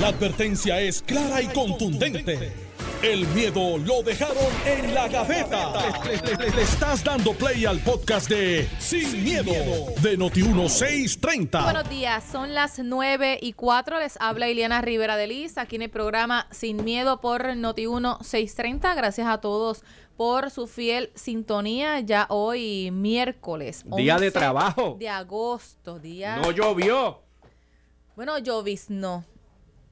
La advertencia es clara y contundente. El miedo lo dejaron en la gaveta. Le, le- le- le estás dando play al podcast de Sin, miedo, de Noti1630. Buenos días, son las 9 y 4. Les habla Ileana Rivera de Liz aquí en el programa Sin Miedo por Noti1 630. Gracias a todos por su fiel sintonía. Ya hoy, miércoles. Día de 11 trabajo. De agosto, día. No llovió. Bueno, lloviznó.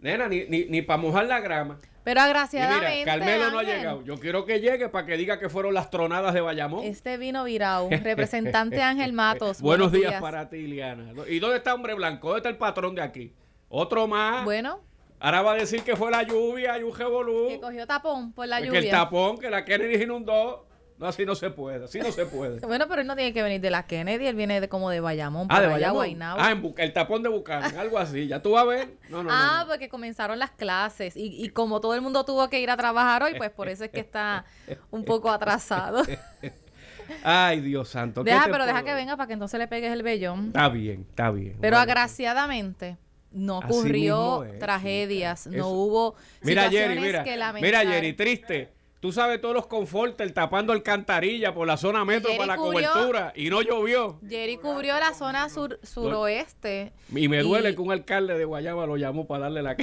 Nena, ni, ni, ni para mojar la grama. Pero agraciadamente. mira, Carmelo no ha llegado. Yo quiero que llegue para que diga que fueron las tronadas de Bayamón. Este vino virado. Representante Ángel Matos. Buenos, días, para ti, Iliana. ¿Y dónde está hombre blanco? ¿Dónde está el patrón de aquí? Otro más. Bueno, Ahora va a decir que fue la lluvia y un revolú. que cogió tapón por la Que lluvia. el tapón, que la Kennedy inundó. No, así no se puede. Así no se puede. Bueno, pero él no tiene que venir de la Kennedy, él viene de como de Bayamón, ah, de allá. Guaynabo. Ah, en el tapón de Bucanan, algo así. Ya tú vas a ver. No, no, Ah, no. porque comenzaron las clases y, y como todo el mundo tuvo que ir a trabajar hoy, pues por eso es que está un poco atrasado. Ay, Dios santo. ¿qué deja, pero deja que venga para que entonces le pegues el vellón. Está bien, está bien. Pero Bueno. agraciadamente no mismo es, tragedias, no hubo Mira, Jerry, mira. que lamentar. Mira, Jerry, triste. Tú sabes todos los confortes tapando alcantarilla por la zona metro Jerry para la cubrió- cobertura y no llovió. Jerry cubrió la zona sur suroeste. Y me duele Y- que un alcalde de Guayama lo llamó para darle la...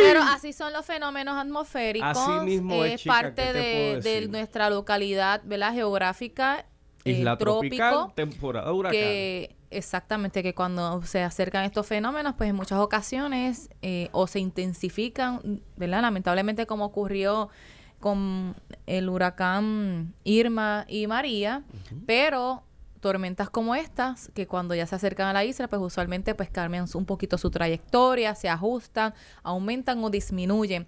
Pero así son los fenómenos atmosféricos. Así mismo es, es chica, parte ¿qué te de, nuestra localidad, ¿verdad? Geográfica. eh, tropical, trópico, temporada huracán. que exactamente que cuando se acercan estos fenómenos, pues en muchas ocasiones eh, o se intensifican, ¿verdad? Lamentablemente como ocurrió con el huracán Irma y María, pero tormentas como estas, que cuando ya se acercan a la isla, pues usualmente pues cambian un poquito su trayectoria, se ajustan, aumentan o disminuyen.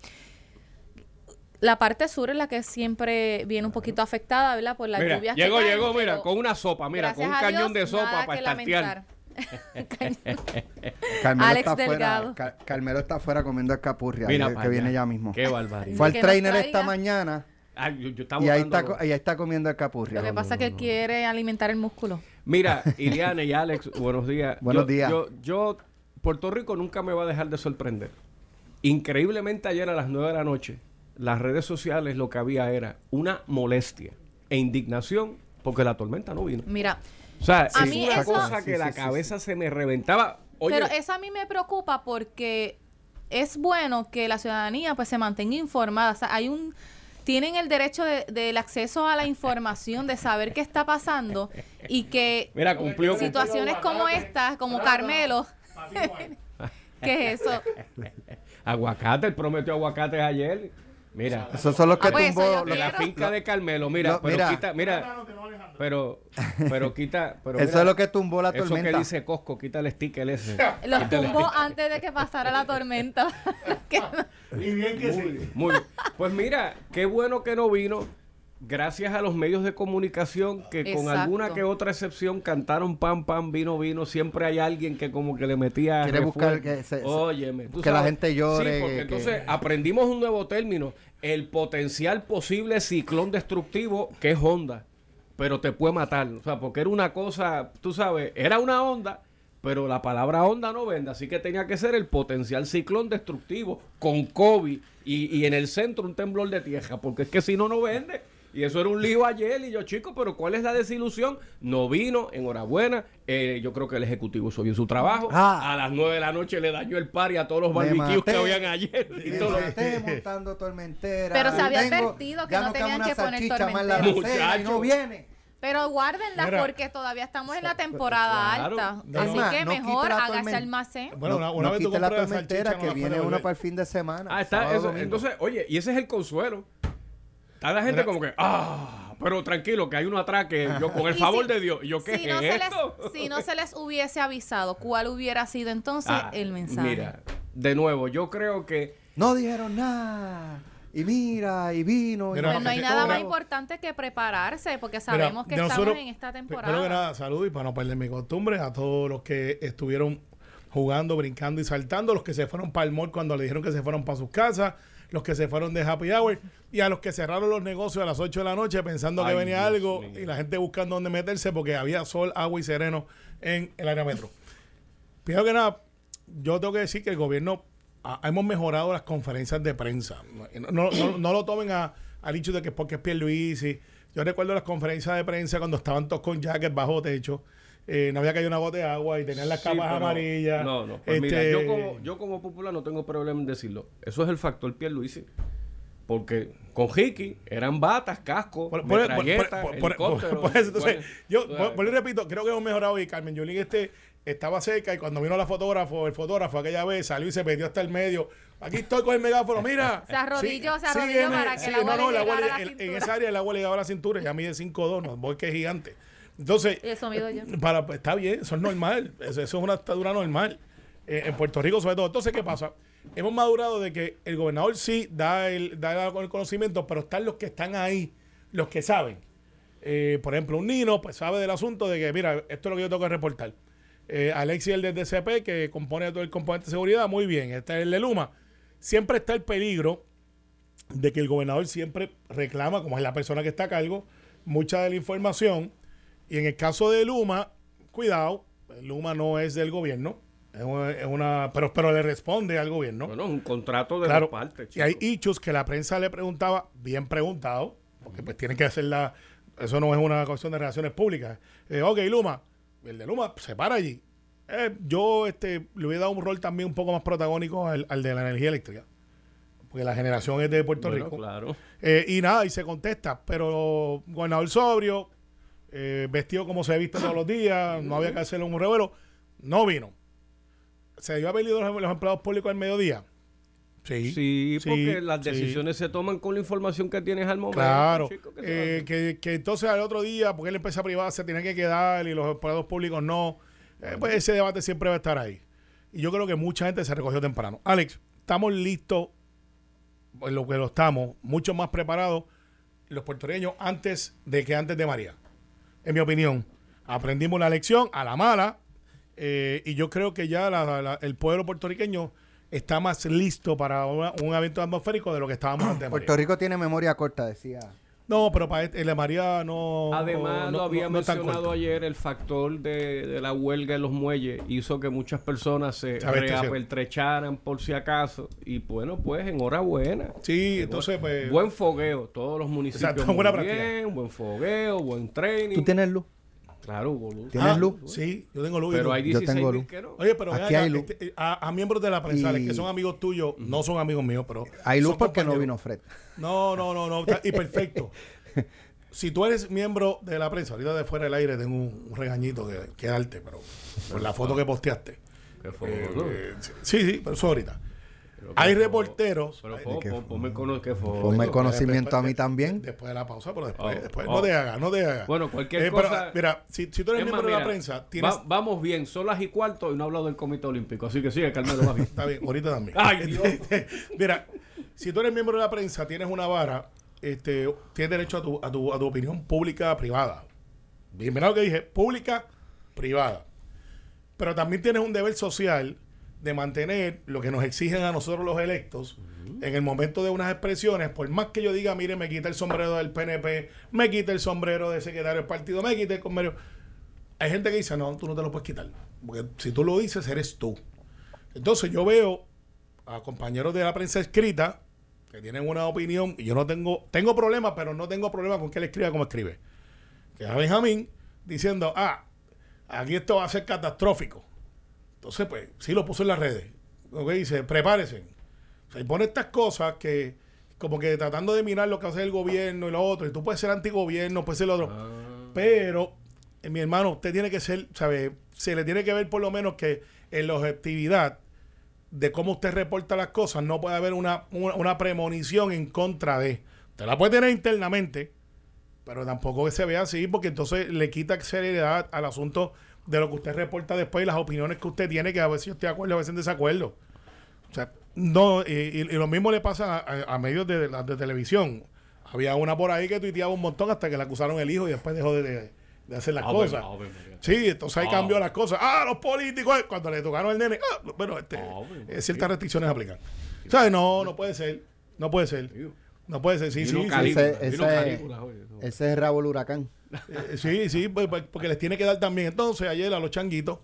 La parte sur es la que siempre viene un poquito afectada, ¿verdad? Por las Mira, lluvias. que llegó, caen, llegó, mira, con una sopa, mira, con un cañón Dios, de sopa nada para que estartear. Carmelo Alex está. Fuera, Ca- Carmelo está afuera comiendo escapurria, Mira que, que viene ya mismo. Qué barbaridad. Fue al Que trainer esta mañana Ay, yo, yo estaba y ahí está, y ahí está comiendo escapurria. Lo que pasa es que quiere alimentar el músculo. Mira, Iliana y Alex, buenos días. Buenos Yo- días. Yo, yo, Puerto Rico nunca me va a dejar de sorprender. Increíblemente ayer a las 9 de la noche, las redes sociales lo que había era una molestia e indignación porque la tormenta no vino. Mira, O sea, A es mí una eso- cosa que sí, la sí, cabeza se me reventaba. Oye, pero eso a mí me preocupa porque es bueno que la ciudadanía pues se mantenga informada. O sea, hay un tienen el derecho de- del acceso a la información, de saber qué está pasando y que mira, cumplió. situaciones como estas, como Carmelo, ¿qué es eso? Aguacate, él prometió aguacates ayer. Mira, Esos son los que Ah, pues eso tumbó. la finca de Carmelo, mira, Lo- pero mira. quita, mira, pero, pero quita, pero Eso mira, es lo que tumbó la Eso tormenta. que dice Costco, quita el sticker ese. Los tumbó antes de que pasara la tormenta. Y bien que sí. Muy bien. Pues mira, qué bueno que no vino. Gracias a los medios de comunicación que con alguna que otra excepción cantaron pam, pam, vino, vino. Siempre hay alguien que como que le metía... Quiere buscar que se- se- Óyeme, tú que la gente llore, Sí, porque que- entonces aprendimos un nuevo término. El potencial posible ciclón destructivo que es onda. Pero te puede matar. O sea, porque era una cosa, tú sabes, era una onda, pero la palabra onda no vende. Así que tenía que ser el potencial ciclón destructivo con COVID y, y en el centro un temblor de tierra. Porque es que si no, no vende. Y eso era un lío ayer. Y yo, chicos, pero ¿cuál es la desilusión? No vino, enhorabuena. Eh, yo creo que el Ejecutivo hizo bien su trabajo. Ah. a las nueve de la noche le dañó el par y a todos los barbecues que habían ayer. Y Me todo. maté montando tormentera. Pero se había advertido que no tenían que poner tormentera. alacena y no Muchacho. viene. Pero guárdenla Mira. porque todavía estamos en la temporada Claro. alta. No, Así no. que No mejor hágase almacén. Bueno, una, una no vez tú la tormentera que viene una para el fin de semana. Ah, está, eso. Entonces, oye, y ese es el consuelo. Está la gente como que, ah, pero tranquilo, que hay uno atrás que yo, con el Y favor si- de Dios, ¿y yo qué si es no, se esto? les, si no se les hubiese avisado, ¿cuál hubiera sido entonces Ah, el mensaje? Mira, de nuevo, yo creo que No dijeron nada. Y mira, y vino. y Mira, Pues no hay nada más importante que prepararse, porque sabemos que de estamos nosotros- en esta Primero que temporada. nada, salud y para no perder mi costumbre, a todos los que estuvieron jugando, brincando y saltando, los que se fueron para el mall cuando le dijeron que se fueron para sus casas, los que se fueron de happy hour y a los que cerraron los negocios a las 8 de la noche pensando que venía Dios algo mío. y la gente buscando dónde meterse porque había sol, agua y sereno en el área metro. Primero que nada, yo tengo que decir que el gobierno hemos mejorado las conferencias de prensa. No, no- no- no lo tomen a, al dicho de que es porque es Pierluisi. Yo recuerdo las conferencias de prensa cuando estaban todos con jackets bajo techo. Eh, no había caído una gota de agua y tenían las Sí, capas pero- amarillas. No, no. Pues mira, Este, yo como, yo como popular no tengo problema en decirlo. Eso es el factor Pierluisi. Porque con Hickey eran batas, cascos, Por, metralletas, por- por- helicópteros, por eso, entonces, bueno, yo por, y repito, creo que hemos mejorado y Carmen Yulín este estaba cerca y cuando vino la fotógrafo, el fotógrafo aquella vez salió y se metió hasta el medio. Aquí estoy con el megáfono, mira. Se arrodilló, se arrodilló sígueme. para que Sí, agua no, no, a le- la en- en esa área el agua le llegaba a la cintura, ya mide 5'2, no, voy que es gigante. Entonces, eso mido yo. para, pues, está bien, eso es normal. Eso, eso es una estatura normal. Eh, en Puerto Rico, sobre todo. Entonces, ¿qué pasa? Hemos madurado de que el gobernador sí da el, da el conocimiento, pero están los que están ahí, los que saben. Eh, por ejemplo, un Nino, pues sabe del asunto de que, mira, esto es lo que yo tengo que reportar. Eh, Alexis, el de DCP, que compone todo el componente de seguridad, muy bien. Este es el de Luma. Siempre está el peligro de que el gobernador siempre reclama, como es la persona que está a cargo, mucha de la información. Y en el caso de Luma, cuidado, Luma no es del gobierno, es una, es una- pero, pero le responde al gobierno. Bueno, un contrato de claro, dos partes. y hay hechos que la prensa le preguntaba, bien preguntado, porque pues tienen que hacer la, eso no es una cuestión de relaciones públicas. Eh, ok, Luma, el de Luma se para allí. Eh, yo este, le hubiera dado un rol también un poco más protagónico al, al de la energía eléctrica, porque la generación es de Puerto Bueno, Rico. claro. Eh, y nada, y se contesta, pero gobernador sobrio, eh, vestido como se viste todos los días, no había que hacerle un revuelo, no vino. ¿Se dio a pedir los, los empleados públicos al mediodía? Sí. Sí, sí, porque las sí. decisiones se toman con la información que tienes al momento. Claro, chico, que eh, que entonces al otro día, porque la empresa privada se tiene que quedar y los empleados públicos no, eh, pues ese debate siempre va a estar ahí. Y yo creo que mucha gente se recogió temprano. Alex, estamos listos, en lo que lo estamos, mucho más preparados los puertorriqueños antes de que antes de María. En mi opinión, aprendimos la lección a la mala eh, y yo creo que ya la- la- el pueblo puertorriqueño está más listo para una- un evento atmosférico de lo que estábamos antes. Puerto Rico tiene memoria corta, decía. No, pero para este- el de María no. Además, no, lo había no- mencionado ayer, el factor de, de la huelga en los muelles hizo que muchas personas se reapertrecharan por si acaso. Y bueno, pues enhorabuena. Sí, entonces, pues. Buen fogueo, todos los municipios. Exacto, muy buena práctica. bien, buen fogueo, buen training. ¿Tú tienes luz? Claro, boludo. ¿Tienes Ah, luz? Sí, yo tengo luz. y Pero luz. hay Yo 16 tengo mil luz. que no. Oye, pero Aquí hay luz. este, a, a miembros de la prensa, Y- que son amigos tuyos, no son amigos míos, pero. Hay luz porque no vino Fred. No, no, no, no. y perfecto. si tú eres miembro de la prensa, ahorita de fuera del aire tengo un, un regañito que, que darte, pero por la foto que posteaste. Qué Eh, eh, sí, sí, pero eso ahorita. Pero Hay reporteros. Pero ponme conocimiento a mí también. Después de la pausa, pero después, Oh, después oh. no te hagas, no te hagas. Bueno, cualquier Eh, pero, cosa- mira, si, si tú eres miembro de la mira, prensa, tienes. va- vamos bien, son las y cuarto y no he hablado del Comité Olímpico. Así que sigue, Carmelo, va bien. Está bien, ahorita también. Ay, Dios. Mira, si tú eres miembro de la prensa, tienes una vara, este, tienes derecho a tu, a tu, a tu opinión pública privada. Bien, mira lo que dije, pública, privada. Pero también tienes un deber social de mantener lo que nos exigen a nosotros los electos en el momento de unas expresiones, por más que yo diga, mire, me quita el sombrero del PNP, me quita el sombrero del secretario del partido, me quita el sombrero. Hay gente que dice, no, tú no te lo puedes quitar. Porque si tú lo dices, eres tú. Entonces yo veo a compañeros de la prensa escrita que tienen una opinión y yo no tengo, tengo problemas, pero no tengo problema con que él escriba como escribe. Que a Benjamín diciendo, ah, aquí esto va a ser catastrófico. Entonces, pues, sí lo puso en las redes. Ok, dice, prepárense. O sea, y pone estas cosas que, como que tratando de mirar lo que hace el gobierno y lo otro. Y tú puedes ser antigobierno, puedes ser lo otro. Pero, eh, mi hermano, usted tiene que ser, ¿sabe? Se le tiene que ver por lo menos que en la objetividad de cómo usted reporta las cosas, no puede haber una, una, una premonición en contra de. Usted la puede tener internamente, pero tampoco que se vea así, porque entonces le quita seriedad al asunto de lo que usted reporta después y las opiniones que usted tiene, que a veces yo estoy de acuerdo, a veces en desacuerdo. O sea, no, y, y- y lo mismo le pasa a, a- a medios de, de, de televisión. Había una por ahí que tuiteaba un montón hasta que le acusaron el hijo y después dejó de, de- de hacer las Ave- cosas. Ave María. Sí, entonces ahí Ah. cambió las cosas. Ah, los políticos, eh, cuando le tocaron el nene, ah, bueno, este, Ave eh, ciertas restricciones aplican. ¿Sabes? No, no puede ser. No puede ser. No puede ser. Sí, sí, sí. Ese- ese-. Ese es Raúl Huracán. Eh, sí, sí, pues, pues, porque les tiene que dar también. Entonces, ayer a los changuitos,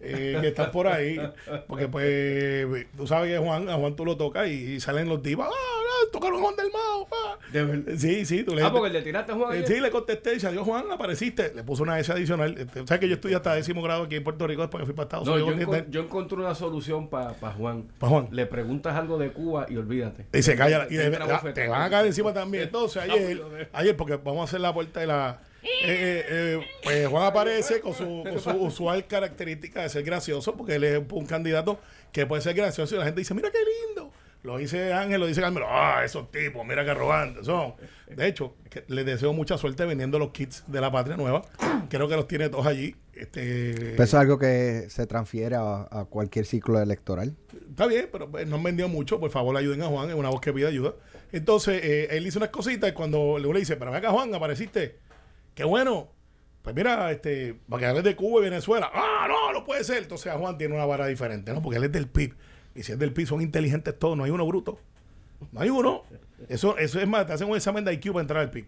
eh, que están por ahí. Porque pues tú sabes que Juan, a Juan tú lo tocas y, y salen los divas. ¡Ah, no, tocaron Juan del Mao! pa". De verdad. Sí, sí, tú le Ah, porque le tiraste a Juan eh. Sí, le contesté y dice, adiós Juan, apareciste. Le puso una S adicional. Este, O sea que yo estudié hasta décimo grado aquí en Puerto Rico después que fui para Estados No, yo, Unidos. encon- yo encontré una solución para Juan. Pa' Juan. Le preguntas algo de Cuba y olvídate. Y se calla. Y de- ah, te van a caer encima también. Entonces, ayer, ayer porque vamos a hacer la puerta de la. Eh, eh, eh, pues Juan aparece con su, con su usual característica de ser gracioso, porque él es un candidato que puede ser gracioso y la gente dice, mira qué lindo. Lo dice Ángel, lo dice Carmelo, ah, esos tipos, mira qué arrogantes son. De hecho, que les deseo mucha suerte vendiendo los kits de la Patria Nueva. Creo que los tiene todos allí. Este, Pero eso es algo que se transfiere a, a cualquier ciclo electoral. Está bien, pero pues, no han vendido mucho. Por favor, ayuden a Juan. Es una voz que pide ayuda. Entonces, eh, él hizo unas cositas y cuando le dice, pero acá, Juan, apareciste. Qué bueno. Pues mira, este, para que de Cuba y Venezuela. Ah, no, no puede ser. Entonces, a Juan tiene una vara diferente, ¿no? Porque él es del PIB. Y si es del PIB, son inteligentes todos. No hay uno bruto. No hay uno. Eso, eso es más, te hacen un examen de IQ para entrar al PIB.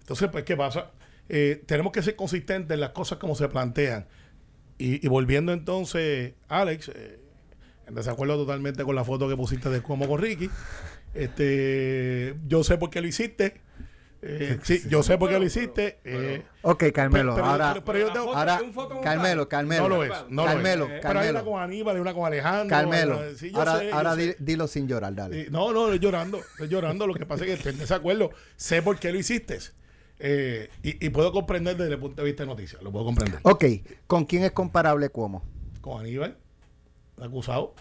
Entonces, pues, ¿qué pasa? Eh, tenemos que ser consistentes en las cosas como se plantean. Y, y volviendo entonces, Alex, eh, en desacuerdo totalmente con la foto que pusiste de Cuomo con Ricky. Este, yo sé por qué lo hiciste. Eh, sí, yo sé por qué lo hiciste. eh, Ok, Carmelo, pero- ahora, pero- pero yo tengo- ahora, un foto con Carmelo, Carmelo. no lo es, no Carmelo, lo es. Pero hay una con Aníbal y una con Alejandro. Carmelo. eh, sí, ahora sé, di- dilo sin llorar, dale. No, no, estoy llorando, estoy llorando. Lo que pasa es que estoy en desacuerdo. Sé por qué lo hiciste. Eh, y, y puedo comprender desde el punto de vista de noticias. Lo puedo comprender. Ok, ¿con quién es comparable Cuomo? Con Aníbal, acusado.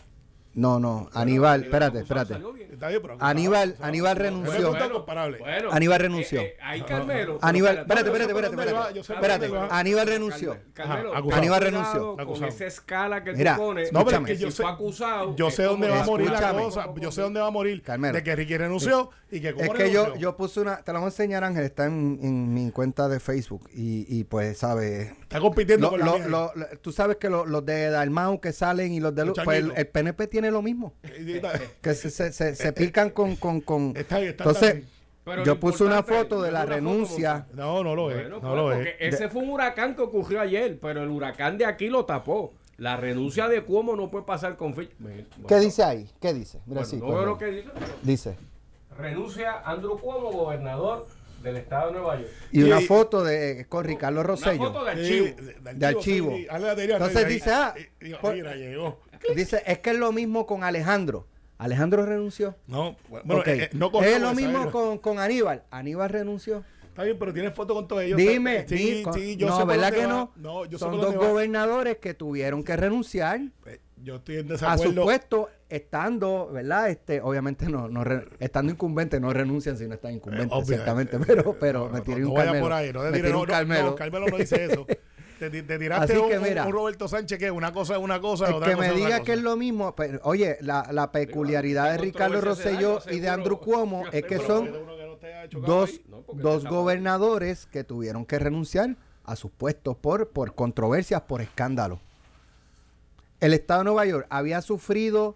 No, no, Aníbal, espérate, espérate. Está bien, pero. Aníbal, Aníbal renunció. Bueno, Aníbal renunció. eh, eh, ahí Carmelo. Aníbal, espérate, espérate, espérate, espérate. Espérate. Aníbal renunció. Carmelo, Ajá, Aníbal renunció. Con esa escala que Mira, tú pones. No, pero es que yo si sé, fue acusado. yo sé dónde va a morir la cosa. Yo sé dónde va a morir. Carmelo. De que Ricky renunció y que Es que yo, yo puse una, te la voy a enseñar Ángel, está en, en mi cuenta de Facebook y, y pues, ¿sabes? Está compitiendo con la tú sabes que lo- los de Dalmau que salen y los de pues el PNP tiene lo mismo. Está- Que se, se, se, se pican con... con, con Está ahí, está Entonces. Pero yo puse una foto de la foto renuncia. No, no lo es. Bueno, no pues, lo porque es. ese fue un huracán que ocurrió ayer, pero el huracán de aquí lo tapó. La renuncia de Cuomo no puede pasar con fecha. Bueno, ¿Qué dice ahí? ¿Qué dice? Mira, bueno, sí, no pues, veo lo que dice. pero Dice. Renuncia Andrew Cuomo, gobernador del estado de Nueva York. Y una foto de con Ricardo Una Rosello. foto de Sí, archivo. De archivo. sí, Entonces ahí, dice, ah, ahí, digo, por- mira, llegó. Dice, es que es lo mismo con Alejandro. Alejandro renunció. No, bueno, eh, eh, no es lo mismo eh. con, con Aníbal. Aníbal renunció. Está bien, pero tienes foto con todos ellos. Dime, sí, di- con- sí, yo no, ¿verdad que va. no? No, yo sé Son dos gobernadores que tuvieron que renunciar Eh, Yo estoy en a su desacuerdo. puesto estando, ¿verdad? Este, obviamente no, no re- estando incumbentes no renuncian si no están incumbentes, Eh, ciertamente, eh, pero, eh, pero no, me tiré no un vaya Carmelo. por ahí, no te me tires- tiré no, un no, Carmelo. no, Carmelo no dice eso. Te, te- te tiraste Así que un, mira. un Roberto Sánchez que una cosa es una cosa, El otra que cosa me otra diga cosa. que es lo mismo, pero, oye, la, la peculiaridad de Ricardo Rosselló y de. Andrew Cuomo es que son dos, dos gobernadores que tuvieron que renunciar a sus puestos por, por controversias, por escándalos. El Estado de Nueva York había sufrido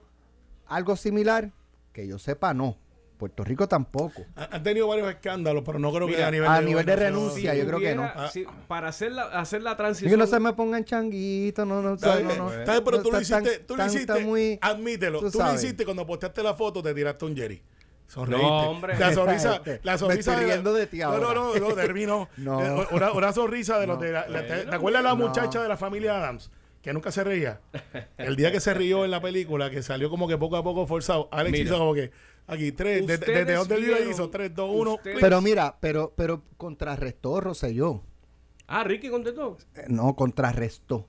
algo similar, que yo sepa, no. Puerto Rico tampoco. Han tenido varios escándalos, pero no creo que a nivel a de, nivel de renuncia, yo creo que no. Si- para hacer la, hacer la transición. que no se me pongan changuito, no, no, Está no, no. está bien, pero tú lo hiciste, tú lo hiciste, muy- admítelo, tú tú, lo hiciste cuando posteaste la foto, te tiraste un Jerry. Sonreíste. No, hombre. La sonrisa, la me sonrisa la- de ti No, ahora. no, no, no, termino. No. Eh, Una, una sonrisa de los de la, la- ¿te, te acuerdas la muchacha de la familia Adams? Que nunca se reía. El día que se rió en la película, que salió como que poco a poco forzado, Alex Mira. hizo como que aquí tres, de- desde donde él vive vieron- hizo 3, 2, 1. ustedes- Pero mira, pero, pero contrarrestó Rosselló. Ah, Ricky contestó. Eh, No, contrarrestó.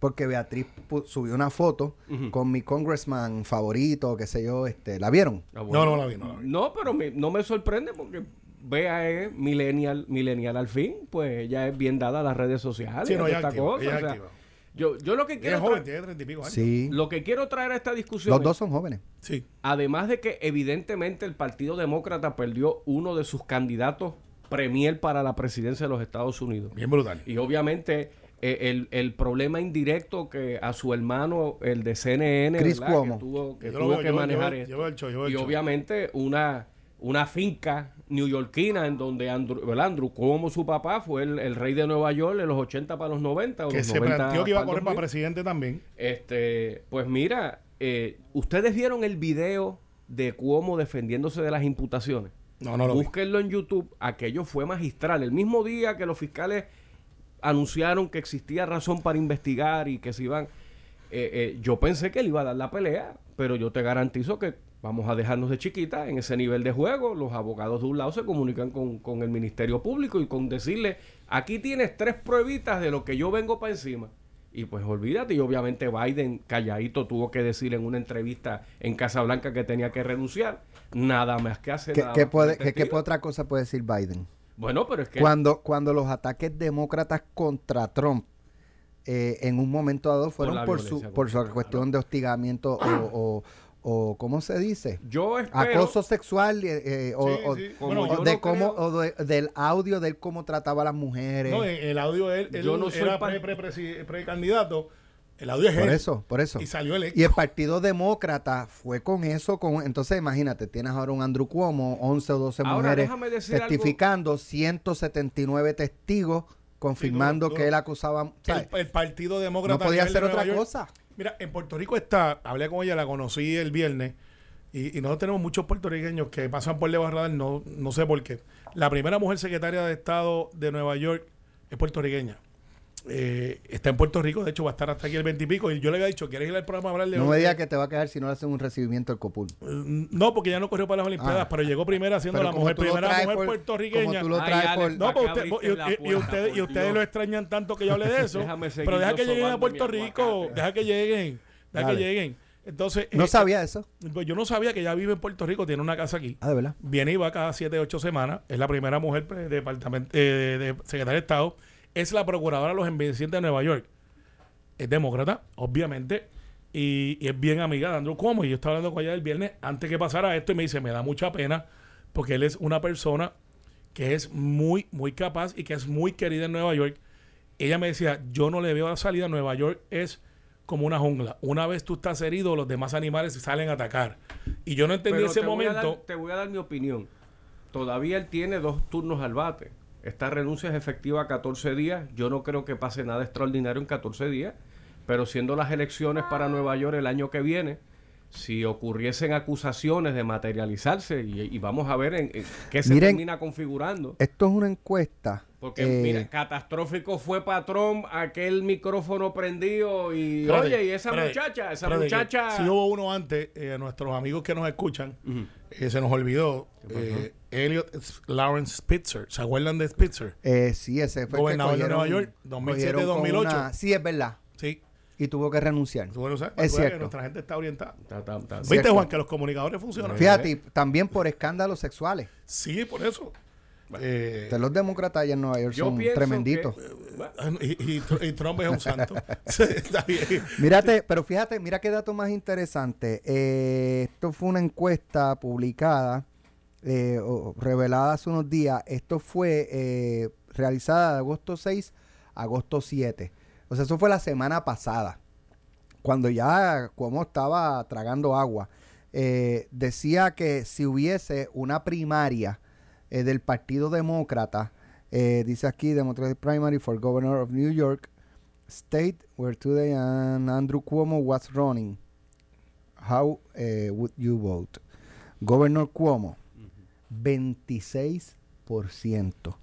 Porque Beatriz subió una foto con mi congressman favorito, qué sé yo, este, ¿la vieron? Ah, No, no la vi, no la vi. No, pero me- no me sorprende porque Bea es millennial, millennial al fin, pues ella es bien dada a las redes sociales. Sí, no, ella esta activa, cosa, ella o sea, activa. Yo, yo lo que quiero es joven, tiene 30 y pico años. Sí. lo que quiero traer a esta discusión Los es- dos son jóvenes. Sí. además de que evidentemente el Partido Demócrata perdió uno de sus candidatos premier para la presidencia de los Estados Unidos. Bien brutal. Y obviamente eh, el, el problema indirecto que a su hermano, el de CNN, Chris. Cuomo. que tuvo que, Yo tuvo veo, que yo manejar yo esto. yo y obviamente una, una finca neoyorquina en donde Andrew, ¿verdad? Andrew como su papá fue el, el rey de Nueva York en los 80 para los 90 o Que los se 90 planteó que iba a correr para 2000. presidente también. Este, pues mira, eh, ustedes vieron el video de Cuomo defendiéndose de las imputaciones. No, no lo vi. Búsquenlo en YouTube. Aquello fue magistral. El mismo día que los fiscales anunciaron que existía razón para investigar y que se iban. eh, eh, yo pensé que él iba a dar la pelea, pero yo te garantizo que vamos a dejarnos de chiquita en ese nivel de juego. Los abogados de un lado se comunican con, con el Ministerio Público y con decirle: aquí tienes tres pruebitas de lo que yo vengo para encima. Y pues olvídate, y obviamente Biden calladito tuvo que decir en una entrevista en Casa Blanca que tenía que renunciar. Nada más que hacer. ¿Qué, nada qué puede, el qué- otra cosa puede decir Biden? Bueno, pero es que Cuando, cuando los ataques demócratas contra Trump eh, en un momento dado fueron por, su, por su cuestión de hostigamiento o, o, o, ¿cómo se dice? yo espero Acoso sexual eh, eh, o, Sí, o- sí. o Bueno, yo de no cómo, creo- o de- del audio de él cómo trataba a las mujeres. No, en el audio él, él Yo no soy era par- pre, pre, presi- precandidato. El audio es por él. eso, por eso. Y salió electo. Y el Partido Demócrata fue con eso, con entonces imagínate, tienes ahora un Andrew Cuomo, 11 o 12 Ahora, mujeres déjame decir algo. testificando, 179 testigos confirmando que él acusaba, el, el Partido Demócrata. no podía hacer otra York. cosa. Mira, en Puerto Rico está, hablé con ella, la conocí el viernes, y, y nosotros tenemos muchos puertorriqueños que pasan por del radar, no, no sé por qué. La primera mujer secretaria de Estado de Nueva York es puertorriqueña. Eh, está en Puerto Rico, de hecho va a estar hasta aquí el 20 y pico, y yo le había dicho, ¿quieres ir al programa a hablar de No me digas que te va a quedar si no le hacen un recibimiento al Copul. Eh, No, porque ya no corrió para las Olimpiadas, Ah. pero llegó primera siendo la mujer, primera mujer por- puertorriqueña. como tú lo Ay, traes Alex, por- No, ¿para pues usted, y, ustedes, y ustedes lo extrañan tanto que yo hable de eso. Pero deja que lleguen a Puerto Rico, aguacate. deja que lleguen, deja que lleguen. Entonces, No eh, sabía eso. pues yo no sabía que ella vive en Puerto Rico, tiene una casa aquí. Ah, de verdad. Viene y va cada 7, 8 semanas. Es la primera mujer pues, de, departamento, eh, de, de secretaria de Estado. Es la procuradora de los envejecientes de Nueva York. Es demócrata, obviamente. Y, y es bien amiga de Andrew Cuomo. Y yo estaba hablando con ella el viernes antes que pasara esto y me dice, me da mucha pena porque él es una persona que es muy, muy capaz y que es muy querida en Nueva York. Ella me decía, yo no le veo la salida. Nueva York es como una jungla. Una vez tú estás herido, los demás animales salen a atacar. Y yo no entendí Pero ese te voy a momento. dar- te voy a dar mi opinión. Todavía él tiene dos turnos al bate. Esta renuncia es efectiva a 14 días. Yo no creo que pase nada extraordinario en 14 días. Pero siendo las elecciones para Nueva York el año que viene, si ocurriesen acusaciones de materializarse, y, y vamos a ver en, en qué se Miren, termina configurando. Esto es una encuesta. Porque, eh, mira, catastrófico fue patrón, aquel micrófono prendido y, oye, y esa muchacha, esa muchacha... Si hubo uno antes, eh, nuestros amigos que nos escuchan, eh, se nos olvidó. Eh, Elliot Lawrence Spitzer. ¿Se acuerdan de Spitzer? eh, sí, ese fue el que Gobernador de Nueva York, 2007, cogieron con 2008. una- Sí, es verdad. Sí. Y tuvo que renunciar. Tú bueno, sabes, Es sabes que cierto. nuestra gente está orientada. Ta, ta, ta. ¿Viste, Cierto. Juan, que los comunicadores funcionan? Fíjate, también por escándalos sexuales. Sí, por eso. Eh, De los demócratas allá en Nueva York Yo son tremenditos. que- y, y, y Trump es un santo. Sí, está bien. Mírate, pero fíjate, mira qué dato más interesante. Eh, esto fue una encuesta publicada, eh, revelada hace unos días. Esto fue eh, realizada de agosto 6 a agosto 7. O sea, eso fue la semana pasada, cuando ya como estaba tragando agua. Eh, decía que si hubiese una primaria del Partido Demócrata, dice aquí Democratic Primary for Governor of New York, state where today and Andrew Cuomo was running. How would you vote? Governor Cuomo, 26%.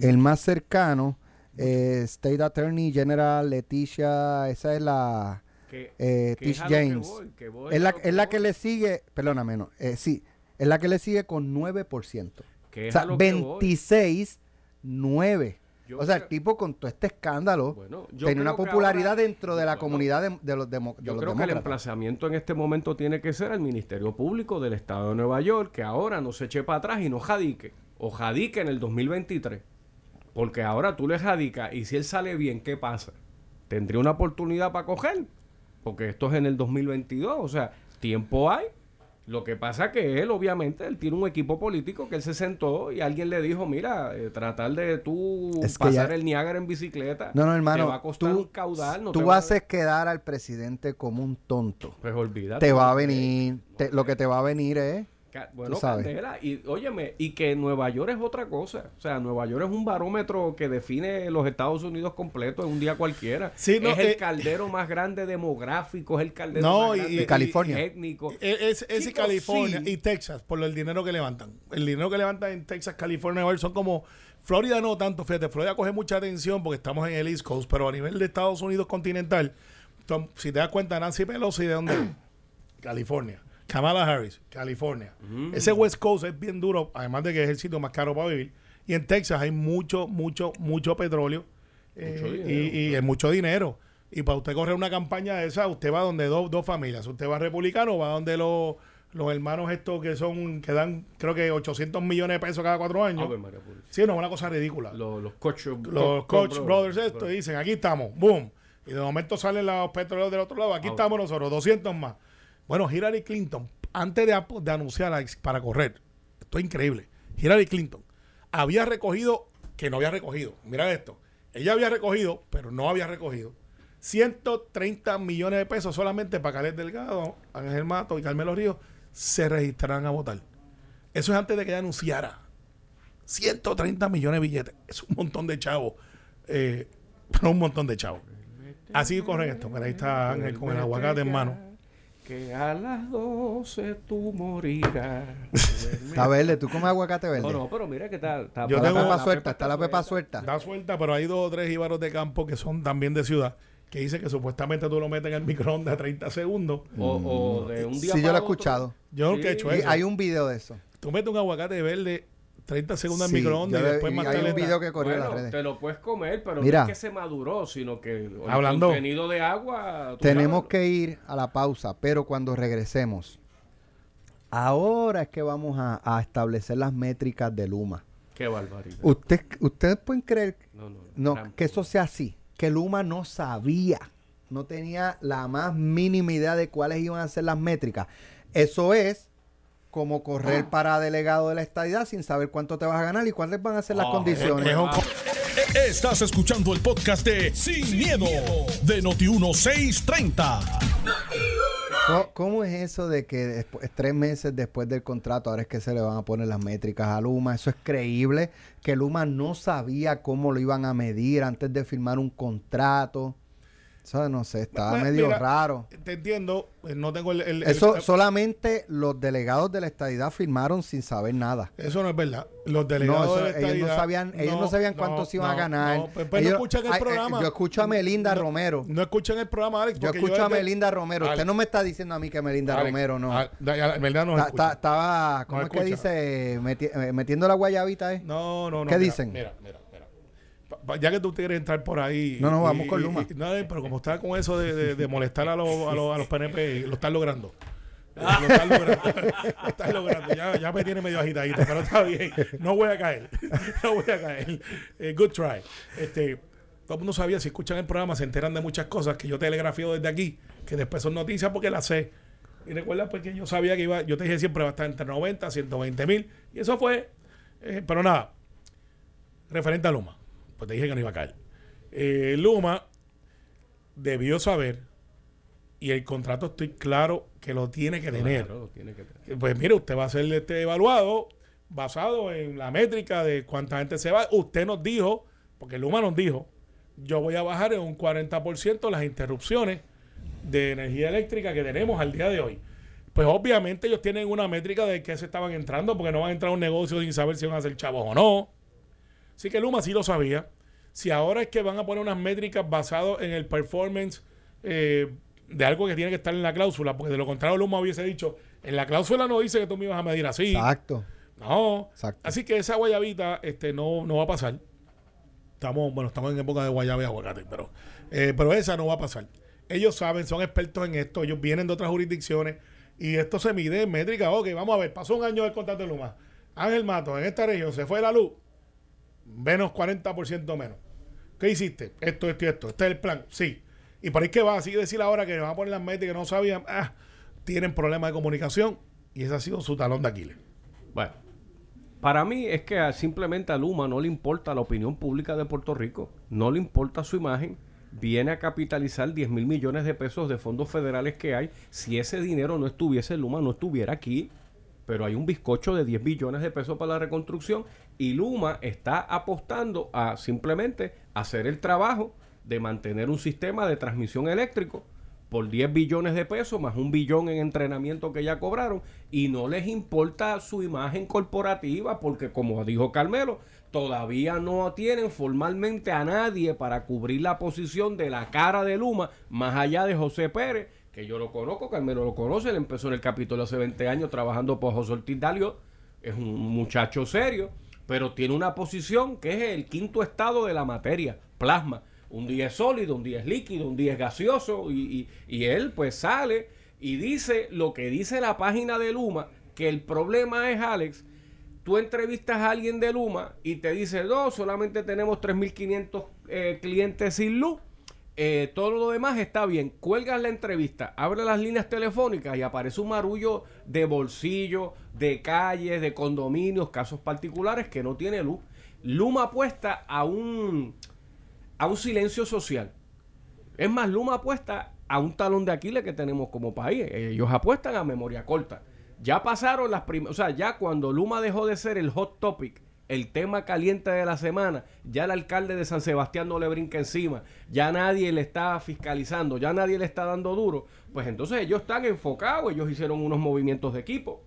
El más cercano, eh, State Attorney General Leticia, esa es la que- eh, que es Tish a lo que James. voy, que voy Es la, es la que le sigue, perdóname, no, eh, sí, es la que le sigue con 9%. que O es sea, a lo que voy. 26, 9. Yo o sea, el tipo con todo este escándalo Bueno, tenía una popularidad ahora- dentro de la Bueno, comunidad de, de los, de Yo los creo que el emplazamiento en este momento tiene que ser al Ministerio Público del Estado de Nueva York, que ahora no se eche para atrás y no jadique. O jadique en el 2023. Porque ahora tú le jadicas y si él sale bien, ¿qué pasa? Tendría una oportunidad para coger. Porque esto es en el 2022. O sea, tiempo hay. Lo que pasa que él, obviamente, él tiene un equipo político que él se sentó y alguien le dijo, mira, eh, tratar de tú Es que pasar ya- el Niágara en bicicleta. No, no, hermano. Te va a costar tú un caudal. No te tú va a- haces quedar al presidente como un tonto. Pues olvídate. Te va a porque- venir, te- lo que te va a venir es Bueno. Candela, y óyeme, y que Nueva York es otra cosa. O sea, Nueva York es un barómetro que define los Estados Unidos completos en un día cualquiera. Sí, no, es el eh, caldero más grande demográfico, es el caldero No, más y- grande y- De California. étnico. Es, es- es Chicos, California sí. y Texas, por el dinero que levantan. El dinero que levantan en Texas, California, Nueva York, son como. Florida no tanto, fíjate, Florida coge mucha atención porque estamos en el East Coast, pero a nivel de Estados Unidos continental, si te das cuenta, Nancy Pelosi, ¿de dónde? es? California. Kamala Harris, California. Ese West Coast es bien duro, además de que es el sitio más caro para vivir. Y en Texas hay mucho, mucho, mucho petróleo eh, dinero, y, y es mucho dinero. Y para usted correr una campaña de esa, usted va donde dos, dos familias. Usted va republicano, va donde los, los hermanos estos que son, que dan creo que 800 millones de pesos cada cuatro años. Ave María Purísima. Sí, no, una cosa ridícula. Los, los Koch, los Coach Brothers esto, dicen, aquí estamos, boom. Y de momento salen los petroleros del otro lado, aquí Ah, estamos nosotros, 200 más. Bueno, Hillary Clinton, antes de, anunciar para correr, esto es increíble, Hillary Clinton había recogido, que no había recogido, mira esto, ella había recogido, pero no había recogido, 130 millones de pesos solamente para Caled Delgado, Ángel Mato y Carmelo Ríos se registraran a votar. Eso es antes de que anunciara. 130 millones de billetes. Es un montón de chavos. Eh, pero un montón de chavos. Así corren esto. Mira, ahí está Ángel con el aguacate en mano. Que a las 12 tú morirás. Está verde, tú comes aguacate verde. no, no, pero mira que está. está Yo Está la tengo- pepa suelta, está la pepa suelta. Da suelta, pero hay dos o tres jíbaros de campo que son también de ciudad. Que dice que supuestamente tú lo metes en el microondas a 30 segundos. O, o de un día Sí, yo para lo he otro. escuchado. Yo nunca he Sí. hecho eso. hay un video de eso. Tú metes un aguacate verde 30 segundos Sí, en microondas y después más hay un video que corrió en Bueno, las redes. te lo puedes comer, pero Mira. no es que se maduró, sino que el Hablando. contenido de agua. Tenemos sabes. que ir a la pausa, pero cuando regresemos, ahora es que vamos a, a establecer las métricas de Luma. Qué barbaridad. Usted, ustedes pueden creer No, no, no, que eso sea así, que Luma no sabía, no tenía la más mínima idea de cuáles iban a ser las métricas. Eso es como correr para delegado de la estadidad sin saber cuánto te vas a ganar y cuáles van a ser las Ah, condiciones. Estás escuchando el podcast de Sin, miedo, de Noti1630. ¿Cómo, cómo es eso de que después, tres meses después del contrato ahora es que se le van a poner las métricas a Luma? Eso es creíble, que Luma no sabía cómo lo iban a medir antes de firmar un contrato. Eso no sé, estaba Bueno, medio mira, raro. Te entiendo, eh, no tengo el... Eso el- solamente los delegados de la estadidad firmaron sin saber nada. Eso no es verdad. Los delegados No, eso- de la ellos no estadidad- sabían, ellos no, sabían cuánto se iban a ganar. no, pues, pues no Ellos- escuchan el ay, eh, programa. yo escucho a Melinda Romero. No escuchan el programa, Alex. Yo escucho a Melinda Romero. Usted no me está diciendo a mí que Melinda Alex, Romero no. Melinda no estaba, ¿cómo es que dice? Meti- eh, metiendo la guayabita, ¿eh? No, no, no. ¿Qué mira, dicen? Mira, mira, Ya que tú quieres entrar por ahí. No, no, y- vamos con Luma. y- no, eh, pero como está con eso de, de- de molestar a los, a, los, a los PNP, lo están logrando. Lo están logrando. Lo están logrando. Ya, ya me tiene medio agitadito, pero está bien. No voy a caer. No voy a caer. Eh, good try. Este, todo el mundo sabía, si escuchan el programa, se enteran de muchas cosas que yo telegrafío desde aquí, que después son noticias porque las sé. Y recuerda pues que yo sabía que iba, yo te dije siempre va a estar entre 90 120 mil. Y eso fue. eh, pero nada, referente a Luma. Pues te dije que no iba a caer. Eh, Luma debió saber, y el contrato estoy claro que lo tiene que tener. Claro, tiene que tener. Pues mire, usted va a ser este evaluado basado en la métrica de cuánta gente se va. Usted nos dijo, porque Luma nos dijo, yo voy a bajar en un 40% las interrupciones de energía eléctrica que tenemos al día de hoy. Pues obviamente ellos tienen una métrica de que se estaban entrando, porque no van a entrar a un negocio sin saber si van a ser chavos o no. Así que Luma sí lo sabía. Si ahora es que van a poner unas métricas basadas en el performance eh, de algo que tiene que estar en la cláusula, porque de lo contrario Luma hubiese dicho, en la cláusula no dice que tú me ibas a medir así. Exacto. No. Exacto. Así que esa guayabita este, no, no va a pasar. Estamos, bueno, estamos en época de guayaba y aguacate, pero, eh, pero esa no va a pasar. Ellos saben, son expertos en esto, ellos vienen de otras jurisdicciones y esto se mide en métrica. Ok, vamos a ver, pasó un año del contrato de Luma. Ángel Mato, en esta región se fue la luz, menos 40% menos. ¿Qué hiciste? Esto, esto y esto. Este es el plan. Sí. Y por ahí que va, así decir ahora que van a poner las métricas que no sabían, ah, tienen problemas de comunicación y ese ha sido su talón de Aquiles. Bueno, para mí es que simplemente a Luma no le importa la opinión pública de Puerto Rico, no le importa su imagen, viene a capitalizar 10 mil millones de pesos de fondos federales que hay. Si ese dinero no estuviese Luma, no estuviera aquí. Pero hay un bizcocho de 10 billones de pesos para la reconstrucción y Luma está apostando a simplemente hacer el trabajo de mantener un sistema de transmisión eléctrico por 10 billones de pesos más un billón en entrenamiento que ya cobraron y no les importa su imagen corporativa porque como dijo Carmelo, todavía no tienen formalmente a nadie para cubrir la posición de la cara de Luma más allá de José Pérez, que yo lo conozco, Carmelo lo conoce, él empezó en el capítulo hace 20 años trabajando por José Ortiz Dalio, es un muchacho serio, pero tiene una posición que es el quinto estado de la materia, plasma. Un día es sólido, un día es líquido, un día es gaseoso y, él pues sale y dice lo que dice la página de Luma, que el problema es Alex, tú entrevistas a alguien de Luma y te dice, no, solamente tenemos 3.500 eh, clientes sin luz, eh, todo lo demás está bien, cuelgas la entrevista, abre las líneas telefónicas y aparece un marullo de bolsillo, de calles, de condominios, casos particulares que no tiene luz. Luma apuesta a un a un silencio social. Es más, Luma apuesta a un talón de Aquiles que tenemos como país. Ellos apuestan a memoria corta. Ya pasaron las primeras, o sea, ya cuando Luma dejó de ser el hot topic, el tema caliente de la semana, ya el alcalde de San Sebastián no le brinca encima, ya nadie le está fiscalizando, ya nadie le está dando duro, pues entonces ellos están enfocados, ellos hicieron unos movimientos de equipo.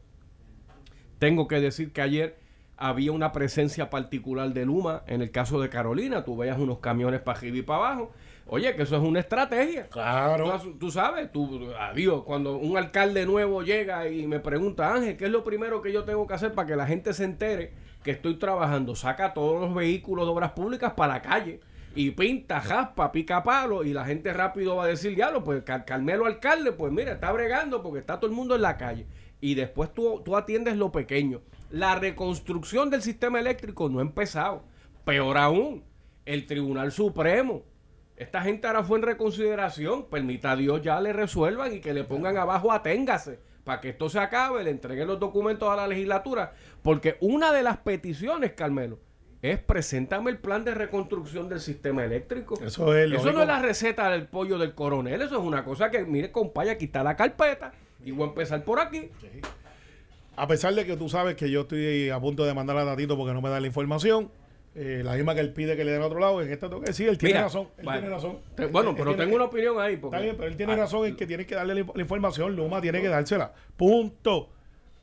Tengo que decir que ayer había una presencia particular de Luma. En el caso de Carolina, tú veías unos camiones para arriba y para abajo. Oye, que eso es una estrategia. Claro. Tú, sabes, tú, adiós, cuando un alcalde nuevo llega y me pregunta, Ángel, ¿qué es lo primero que yo tengo que hacer para que la gente se entere que estoy trabajando? Saca todos los vehículos de obras públicas para la calle y pinta, jaspa, pica palo y la gente rápido va a decir, diablo, pues Carmelo alcalde, pues mira, está bregando porque está todo el mundo en la calle. Y después tú, tú atiendes lo pequeño. La reconstrucción del sistema eléctrico no ha empezado. Peor aún, el Tribunal Supremo. Esta gente ahora fue en reconsideración. Permita a Dios ya le resuelvan y que le pongan abajo aténgase para que esto se acabe, le entreguen los documentos a la legislatura. Porque una de las peticiones, Carmelo, es preséntame el plan de reconstrucción del sistema eléctrico. Eso, es eso no es la receta del pollo del coronel, eso es una cosa que, mire, compadre, aquí está la carpeta y voy a empezar por aquí. A pesar de que tú sabes que yo estoy a punto de mandar a Tatito porque no me da la información, eh, la misma que él pide que le den otro lado, es que esto tengo que decir, él tiene razón. Él bueno, tiene razón. bueno, pero tengo una opinión ahí. Está bien, pero él tiene razón en que tiene que darle la, información, Luma tiene que dársela. Punto.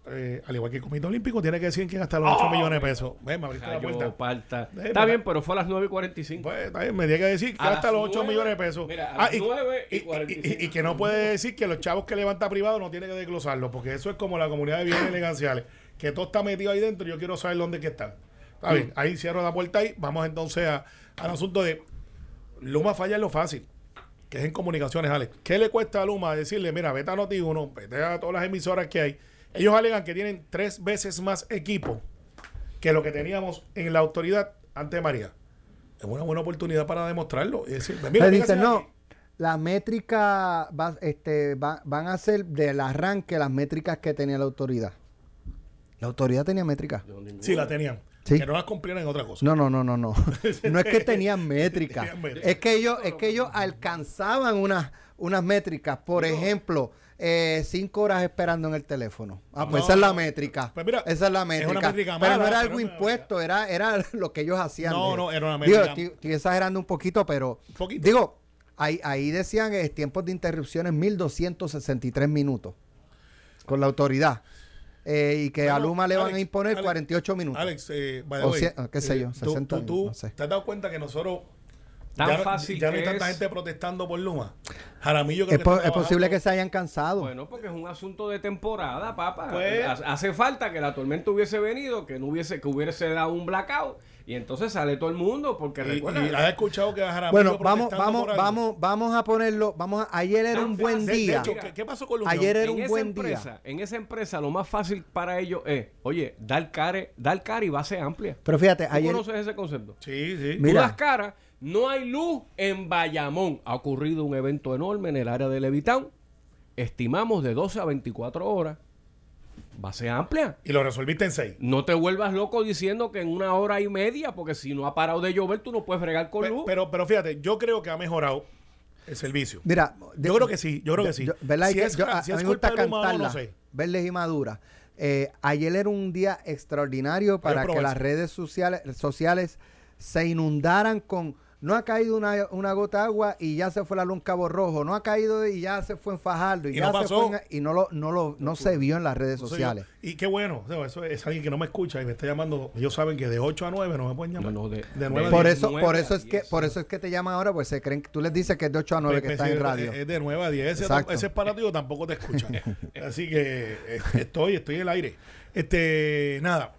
Eh, al igual que el Comité Olímpico, tiene que decir que hasta los 8 ah, millones de pesos. Ven, me abriste la puerta. Está bien, pero fue a las 9 y 45. Pues, está bien, me tiene que decir que hasta los 8 millones de pesos. Mira, a ah, y, 9 y, 45. Y, que no puede decir que los chavos que levanta privado no tiene que desglosarlo, porque eso es como la comunidad de bienes eleganciales, que todo está metido ahí dentro y yo quiero saber dónde que están. Está bien, ahí cierro la puerta ahí. Vamos entonces a, al asunto de Luma falla en lo fácil que es en comunicaciones, Alex. ¿Qué le cuesta a Luma decirle, mira, vete a Noti1, vete a todas las emisoras que hay ellos alegan que tienen tres veces más equipo que lo que teníamos en la autoridad ante María. Es una buena oportunidad para demostrarlo. Y decir, mira, dicen, no, las métricas va, este, van a ser del arranque las métricas que tenía la autoridad. La autoridad tenía métricas. Sí, la tenían. Que no las cumplieran en otra cosa. No, no, no, no, no. no es que tenían métricas. es que ellos, es que ellos alcanzaban unas, unas métricas. Por ejemplo, eh, cinco horas esperando en el teléfono. Ah, pues esa es la métrica. Pues esa es la métrica. pero no era algo impuesto, era, era lo que ellos hacían. No, no, era una métrica. Digo, estoy, exagerando un poquito, pero. Digo, ahí, ahí decían eh, tiempos de interrupciones 1263 minutos con la autoridad. Eh, y que a Luma le van a imponer 48 minutos. Alex, eh, o qué sé yo, 60 tú, ¿Te has dado cuenta que nosotros ya, fácil ya no hay tanta gente protestando por Luma. Jaramillo es, es posible que se hayan cansado. Bueno, porque es un asunto de temporada, papá. Pues, hace falta que la tormenta hubiese venido, que no hubiese, que hubiese dado un blackout. Y entonces sale todo el mundo porque recuerda. Y has escuchado que Jaramillo Bueno, vamos, vamos, vamos, vamos a ponerlo. Vamos ayer era un buen día. ¿qué, pasó con Ayer era un buen día. En esa empresa lo más fácil para ellos es, oye, dar cara, dar cara y base amplia. Pero fíjate, ¿Tú conoces ese concepto? Sí, sí. Mira. Tú das cara no hay luz en Bayamón. Ha ocurrido un evento enorme en el área de Levitown. Estimamos de 12 a 24 horas. Base amplia. Y lo resolviste en 6. No te vuelvas loco diciendo que en una hora y media, porque si no ha parado de llover, tú no puedes fregar con luz. Pero, pero fíjate, yo creo que ha mejorado el servicio. Mira, yo creo que sí, yo creo que sí. ¿verdad? Si es, yo, a, mí me gusta cantarla, no sé. verles y madura. Eh, ayer era un día extraordinario para que las redes sociales, sociales se inundaran con no ha caído una, una gota de agua y ya se fue la luz en Cabo Rojo, no ha caído y ya se fue en Fajardo y, Y ya no se pasó. fue en- y no lo, no lo, no se vio en las redes No sociales. Y qué bueno, o sea, eso es alguien que no me escucha y me está llamando. Ellos saben que de 8 a 9 no me pueden llamar. No, no, de- de de- 9 a Por 10. eso, 9 por a eso es que, 10. por eso es que te llaman ahora, pues se creen que tú les dices que es de 8 a 9 que Pues, estás sí, en radio. Es de 9 a 10. Ese, Exacto. ese fanático tampoco te escucha. Así que eh, estoy, estoy en el aire. Este, nada.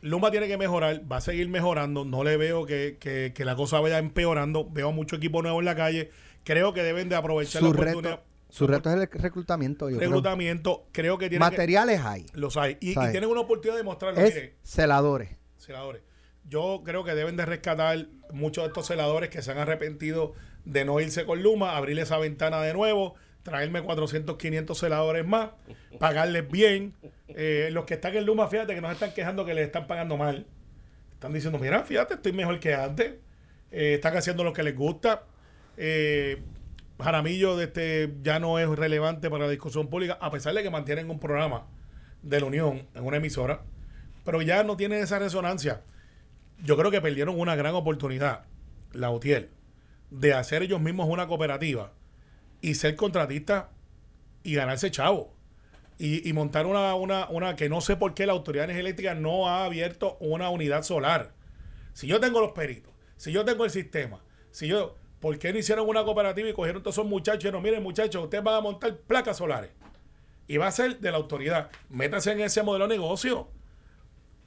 Luma tiene que mejorar, va a seguir mejorando. No le veo que, que- que la cosa vaya empeorando. Veo mucho equipo nuevo en la calle. Creo que deben de aprovechar Su la reto, oportunidad. su reto es el reclutamiento. Yo creo. reclutamiento. Creo que tienen que- Materiales hay. los hay. Y, tienen una oportunidad de mostrarlo. Es Mire, celadores. celadores. Yo creo que deben de rescatar muchos de estos celadores que se han arrepentido de no irse con Luma, abrir esa ventana de nuevo, traerme 400, 500 celadores más, pagarles bien. Eh, los que están en Luma, fíjate que nos están quejando que les están pagando mal. Están diciendo, mira, fíjate, estoy mejor que antes. Eh, están haciendo lo que les gusta. Eh, Jaramillo este, ya no es relevante para la discusión pública, a pesar de que mantienen un programa de la Unión en una emisora, pero ya no tiene esa resonancia. Yo creo que perdieron una gran oportunidad, la UTIEL, de hacer ellos mismos una cooperativa y ser contratistas y ganarse chavo. Y, montar una, una, una que no sé por qué la Autoridad de no ha abierto una unidad solar. Si yo tengo los peritos, si yo tengo el sistema, si yo, ¿por qué no hicieron una cooperativa y cogieron todos esos muchachos y dijeron, miren muchachos, ustedes van a montar placas solares? Y va a ser de la autoridad. Métanse en ese modelo de negocio.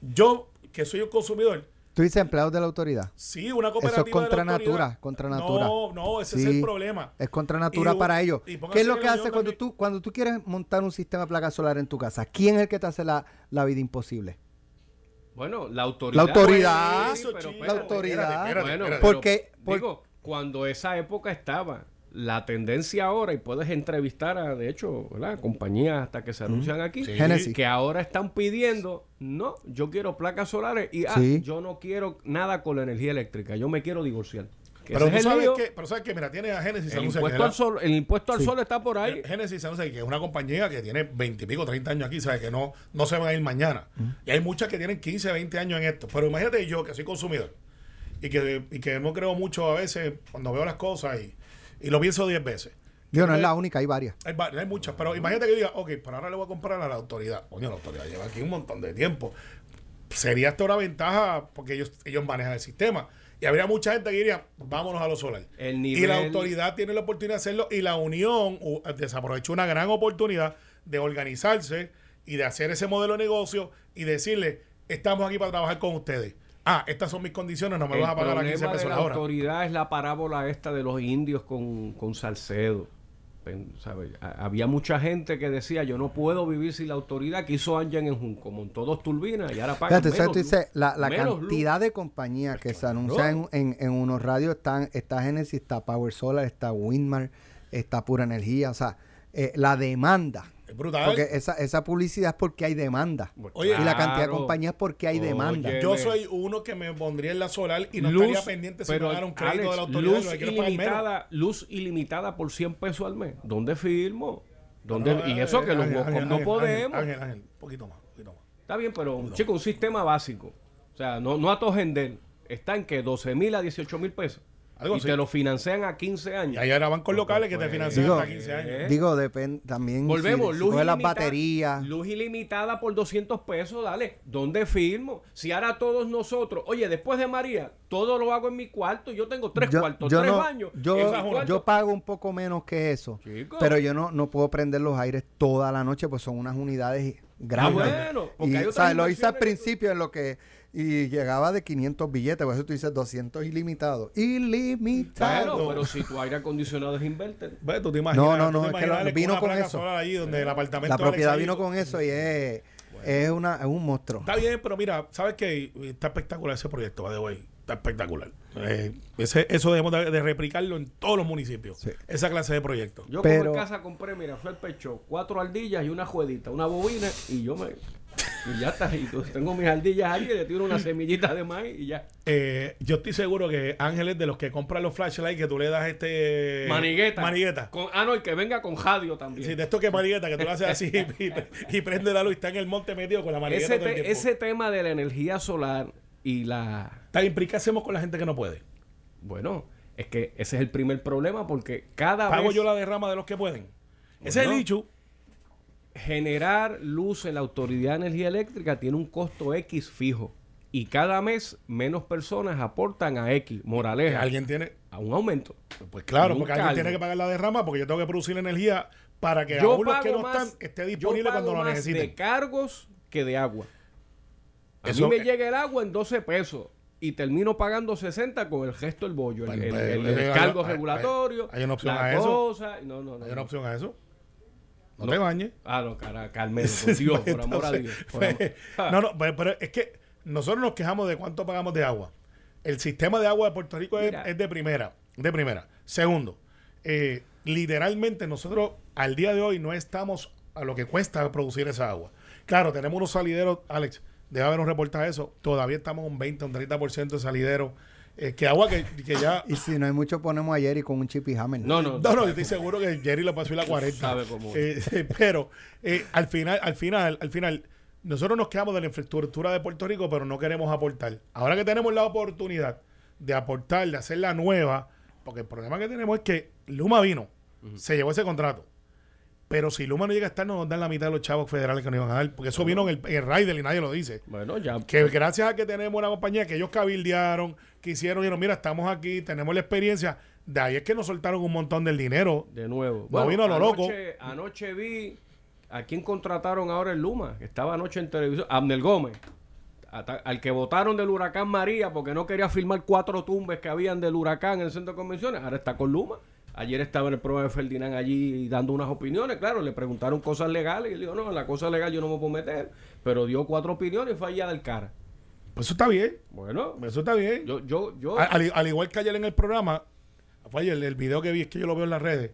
Yo, que soy un consumidor, Tú dices empleados de la autoridad. sí, una Eso cooperativa. es contra de la autoridad. natura, contra natura. No, no, ese es el problema. Es contra natura Y- para ellos. ¿Qué es lo que hace cuando también. tú, cuando tú quieres montar un sistema de placas solar en tu casa? ¿Quién es el que te hace la, la vida imposible? Bueno, la autoridad. La autoridad. Pues, Eso, pero chico. espérate, La autoridad. Espérate, espérate, Bueno, Porque- por- digo, cuando esa época estaba, la tendencia ahora, y puedes entrevistar a, de hecho, ¿verdad? compañías hasta que se anuncian aquí, Sí. Que ahora están pidiendo, no, yo quiero placas solares y ah, Sí. yo no quiero nada con la energía eléctrica, yo me quiero divorciar. Que Pero tú es sabes que, pero sabes que, mira, tiene a Genesis el que impuesto, es al sol, el impuesto al Sí. sol está por ahí. Genesis Anuncia, que es una compañía que tiene 20 y pico, 30 años aquí, ¿sabes? Que no, no se van a ir mañana. Y hay muchas que tienen 15, 20 años en esto. Pero imagínate yo, que soy consumidor, y que, y que no creo mucho a veces cuando veo las cosas y, y lo pienso 10 veces. Digo, no es la única, hay varias. Hay, hay muchas, pero imagínate que diga, ok, pero ahora le voy a comprar a la autoridad. Coño, la autoridad lleva aquí un montón de tiempo. Sería esto una ventaja porque ellos, ellos manejan el sistema. Y habría mucha gente que diría, vámonos a lo solar. El Y la autoridad tiene la oportunidad de hacerlo y la Unión uh, desaprovechó una gran oportunidad de organizarse y de hacer ese modelo de negocio y decirle, estamos aquí para trabajar con ustedes. Ah, estas son mis condiciones, no me el vas a pagar a 15 problema de pesos la la hora. autoridad es la parábola esta de los indios con, con Salcedo. ¿sabe? Ha- Había mucha gente que decía, yo no puedo vivir sin la autoridad que hizo Anjan en Junco. Montó dos turbinas y ahora pagan la, la Menos luz. cantidad de compañías que se anuncian en, en, en unos radios están, está Genesis, está Power Solar, está Windmar, está Pura Energía, o sea, eh, la demanda. Es brutal. Porque esa, esa publicidad es porque hay demanda. Oye, y la cantidad de compañías es porque hay Oye, demanda. Yo soy uno que me pondría en la solar y no Luz, estaría pendiente si me un crédito Alex, de la autoridad. luz ilimitada, luz ilimitada por 100 pesos al mes. ¿Dónde firmo? ¿Dónde? No, y eh, eso que los Ángel, no Ángel, podemos. Ángel, Ángel, un poquito más, un poquito más. Está bien, pero chico, un sistema básico. O sea, no, no a tojender. Está en que 12 mil a 18 mil pesos. Algo y así. te lo financian a 15 años. Y hay ahora bancos locales que te pues, financian digo, hasta 15 años. eh, Digo, depende también. Volvemos, si, si luz las ilimitada- baterías. Luz ilimitada por 200 pesos, dale. ¿Dónde firmo? Si ahora todos nosotros, oye, después de María, todo lo hago en mi cuarto. Yo tengo tres yo, cuartos, yo tres no- baños. yo, yo pago un poco menos que eso. Chico. Pero yo no, no puedo prender los aires toda la noche, pues son unas unidades grandes. Ah, bueno, porque y, hay. Lo hice al tú- principio en lo que. Y llegaba de 500 billetes, por eso tú dices 200 ilimitado. Ilimitado. Bueno, pero si tu aire acondicionado es inverter. Ve, tú te imaginas, No, no, no, es que lo- vino con eso. allí donde el apartamento La de propiedad vino con eso y es, es, una, es un monstruo. Está bien, pero mira, ¿sabes qué? Está espectacular ese proyecto, the way. Está espectacular. Eh, ese- eso debemos de, de replicarlo en todos los municipios. Sí. Esa clase de proyectos. Yo Pero- como en casa compré, mira, fue el pecho, cuatro ardillas y una juedita, una bobina y yo me... Y ya está. Y tú- tengo mis ardillas allí y le tiro una semillita de maíz y ya. Eh, yo estoy seguro que Ángel es de los que compran los flashlights que tú le das este... manigueta. Manigueta. Con, ah, no, y que venga con radio también. Sí, de esto que manigueta, que tú lo haces así y, y prende la luz y está en el monte metido con la manigueta ese, todo el te- tiempo. ese tema de la energía solar y la... Está bien, pero ¿y ¿qué hacemos con la gente que no puede? Bueno, es que ese es el primer problema porque cada Pago vez yo la derrama de los que pueden. Ese es el Bueno. Generar luz en la Autoridad de Energía Eléctrica tiene un costo X fijo. Y cada mes menos personas aportan a X. Moraleja. Alguien tiene... A un aumento. Pues claro, porque alguien tiene que pagar la derrama porque yo tengo que producir energía para que Yo aún los que no más, están esté yo disponible pago cuando lo más necesiten. de cargos que de agua. A Eso- mí me llega el agua en 12 pesos y termino pagando 60 con el gesto del bollo. El, Bueno, el- pues, el- el cargo regulatorio. hay una opción la a eso. cosa, No, no, no. ¿Hay una opción a eso? No, No. te bañes. Ah, no, cara, Carmelo, por Dios, por amor a Dios. pues, Ah. no, no, pero, pero es que nosotros nos quejamos de cuánto pagamos de agua. El sistema de agua de Puerto Rico es, de primera. De primera. Segundo, eh, literalmente nosotros al día de hoy no estamos a lo que cuesta producir esa agua. Claro, tenemos unos salideros, Alex, debe haber un reportaje de eso. Todavía estamos un 20, un 30% de salideros. Eh, que agua que, que ya. Y si no hay mucho, ponemos a Jerry con un chip y hammer. No, no, No, no, yo estoy seguro que Jerry le pasó y la 40. Sabe cómo. Eh, pero eh, al final, al final, al final, nosotros nos quedamos de la infraestructura de Puerto Rico, pero no queremos aportar. Ahora que tenemos la oportunidad de aportar, de hacer la nueva, porque el problema que tenemos es que Luma vino, se llevó ese contrato. Pero si Luma no llega a estar, no nos dan la mitad de los chavos federales que nos iban a dar, porque eso vino en el, en el rider y nadie lo dice. Bueno, ya. Que gracias a que tenemos una compañía que ellos cabildearon, que hicieron, dijeron, mira, estamos aquí, tenemos la experiencia, de ahí es que nos soltaron un montón del dinero. De nuevo. No vino a lo loco. anoche, Anoche vi a quién contrataron ahora en Luma, que estaba anoche en televisión, Abner Gómez. Al que votaron del huracán María porque no quería firmar cuatro tumbes que habían del huracán en el centro de convenciones, ahora está con Luma. Ayer estaba en el programa de Ferdinand allí dando unas opiniones, claro, le preguntaron cosas legales y él dijo, no, en la cosa legal yo no me puedo meter, pero dio cuatro opiniones y fue allá del cara. Pues eso está bien, Bueno, eso está bien. yo, yo, yo, Al, al- al igual que ayer en el programa, fue ayer el video que vi, es que yo lo veo en las redes,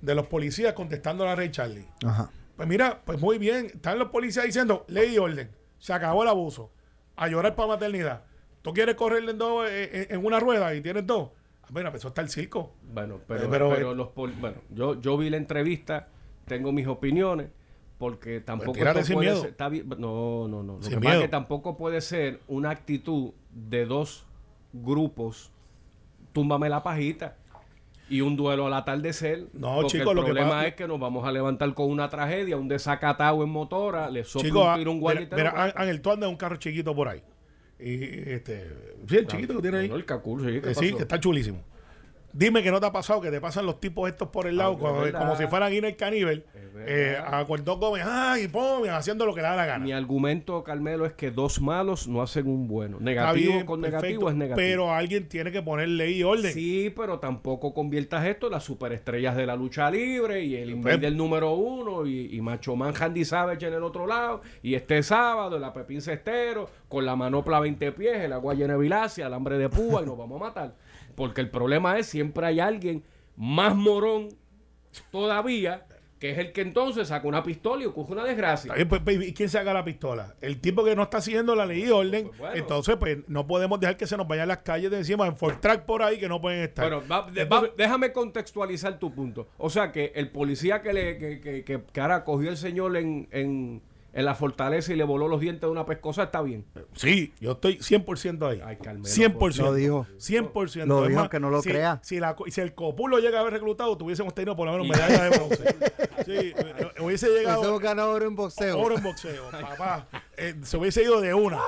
de los policías contestando a la Rey Charlie. Ajá. Pues mira, pues muy bien, están los policías diciendo ley y orden, se acabó el abuso, a llorar para maternidad. ¿Tú quieres correrle en, dos, eh, en, en una rueda y tienes dos? Bueno, pues eso está el circo. Bueno, pero, Pero, pero eh, los pol- bueno, yo, yo vi la entrevista, tengo mis opiniones, porque tampoco tírate esto sin puede miedo. ser- está bien- no, no, no. Lo Sin que pasa es miedo. que tampoco puede ser una actitud de dos grupos, túmbame la pajita. Y un duelo al atardecer. No, porque chico, el lo que problema es que nos vamos a levantar con una tragedia, un desacatado en motora, le sopla Chicos, un ah, tiro un mira, guardia mira, Ángel, tú andas un carro chiquito por ahí. Y este, sí, el chiquito que tiene ahí. El Cacul, sí, ¿qué Eh, sí, que está chulísimo. Dime que no te ha pasado que te pasan los tipos estos por el lado, Ah, como, si fueran Guinness Caníbal, eh, a Cuartón Gómez, ay, pum, haciendo lo que le da la gana. Mi argumento, Carmelo, es que dos malos no hacen un bueno. Negativo bien, con perfecto, negativo es negativo. Pero alguien tiene que poner ley y orden. Sí, pero tampoco conviertas esto en las superestrellas de la lucha libre y el invader número uno y, y Macho Man Handy Savage en el otro lado y este sábado la Pepín Cestero con la manopla 20 pies, el agua llena de bilacia, el hambre de púa y nos vamos a matar. Porque el problema es siempre hay alguien más morón todavía que es el que entonces saca una pistola y ocurre una desgracia. Pues, pues, ¿y quién saca la pistola? El tipo que no está siguiendo la ley y orden. Pues bueno. Entonces, pues no podemos dejar que se nos vayan las calles de encima en Fortrack por ahí que no pueden estar. Bueno, va- Entonces- va- déjame contextualizar tu punto. O sea que el policía que le que, que, que- que ahora cogió el señor en, en, en la fortaleza y le voló los dientes de una pescosa está bien. Sí, yo estoy 100% ahí. Ay, Carmelo, 100%. Lo dijo. 100%. Lo dijo, más, que no lo si, crea. Si, la, si el Copulo llega a haber reclutado, tuviésemos tenido por lo menos medalla de bronce. sí, eh, hubiese llegado ganó oro en boxeo. oro en boxeo, papá. Eh, se hubiese ido de una.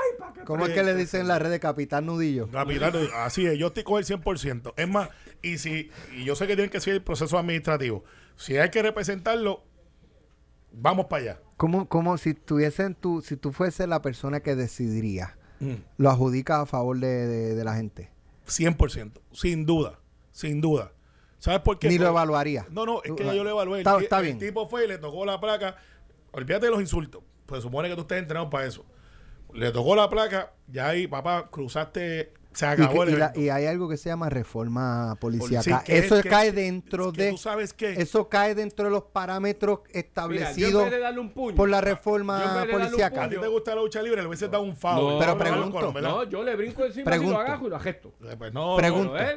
¿Cómo es que le dicen en la red de Capitán Nudillo? Capitán, así es, yo estoy con el 100%. Es más, y si y yo sé que tienen que seguir el proceso administrativo. Si hay que representarlo, vamos para allá. ¿Cómo, cómo si tuviesen tú, si tú fuese la persona que decidiría, Mm. lo adjudicas a favor de, de- de la gente? 100%, sin duda, sin duda. ¿Sabes por qué? Ni lo evaluaría. No, no, es que ya yo lo evalué. El, Está- el bien. tipo fue y le tocó la placa. Olvídate de los insultos. Pues supone que tú estés entrenado para eso. Le tocó la placa, ya ahí, papá, cruzaste Se Y, acabó que- el y la- evento. y hay algo que se llama reforma policíaca. Sí, que eso es que- cae dentro que de. tú sabes que- Eso cae dentro de los parámetros Mira, establecidos vez de darle un puño, por la reforma policíaca. a ti te gusta la lucha libre, le hubiese dado un. No, Pero pregunto. no, yo le brinco encima Pregunto. y lo agajo y lo agesto. Eh, Pues no, Pregunto. eh,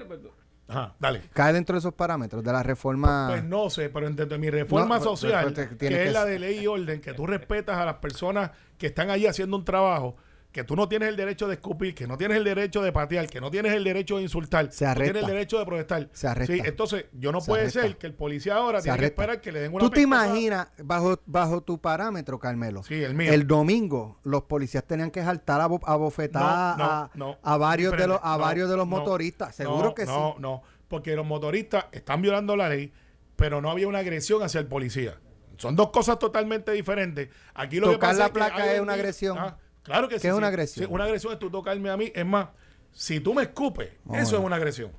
Ajá, dale. Cae dentro de esos parámetros de la reforma. Pues no sé, pero entre mi reforma No, pues, social, pues, que tiene es que la de ley y orden, que tú respetas a las personas que están allí haciendo un trabajo, que tú no tienes el derecho de escupir, que no tienes el derecho de patear, que no tienes el derecho de insultar, Se no arresta. tienes el derecho de protestar. Se arresta. Sí, entonces, yo no Se puede arresta. ser que el policía ahora Se tiene que esperar que le den una ¿Tú te imaginas, bajo, bajo tu parámetro, Carmelo? Sí, el mío. El domingo, los policías tenían que saltar a, bo- a bofetadas No, no, a, no. a varios de los, a varios de los No, motoristas. no, Seguro que no, sí. No, porque los motoristas están violando la ley, pero no había una agresión hacia el policía. Son dos cosas totalmente diferentes. Aquí lo que Tocar pasa la es que placa es un una agresión. Ah, claro que ¿Qué sí. es sí. una agresión? Sí, una agresión es tú tocarme a mí. Es más, si tú me escupes, Vamos eso es una agresión.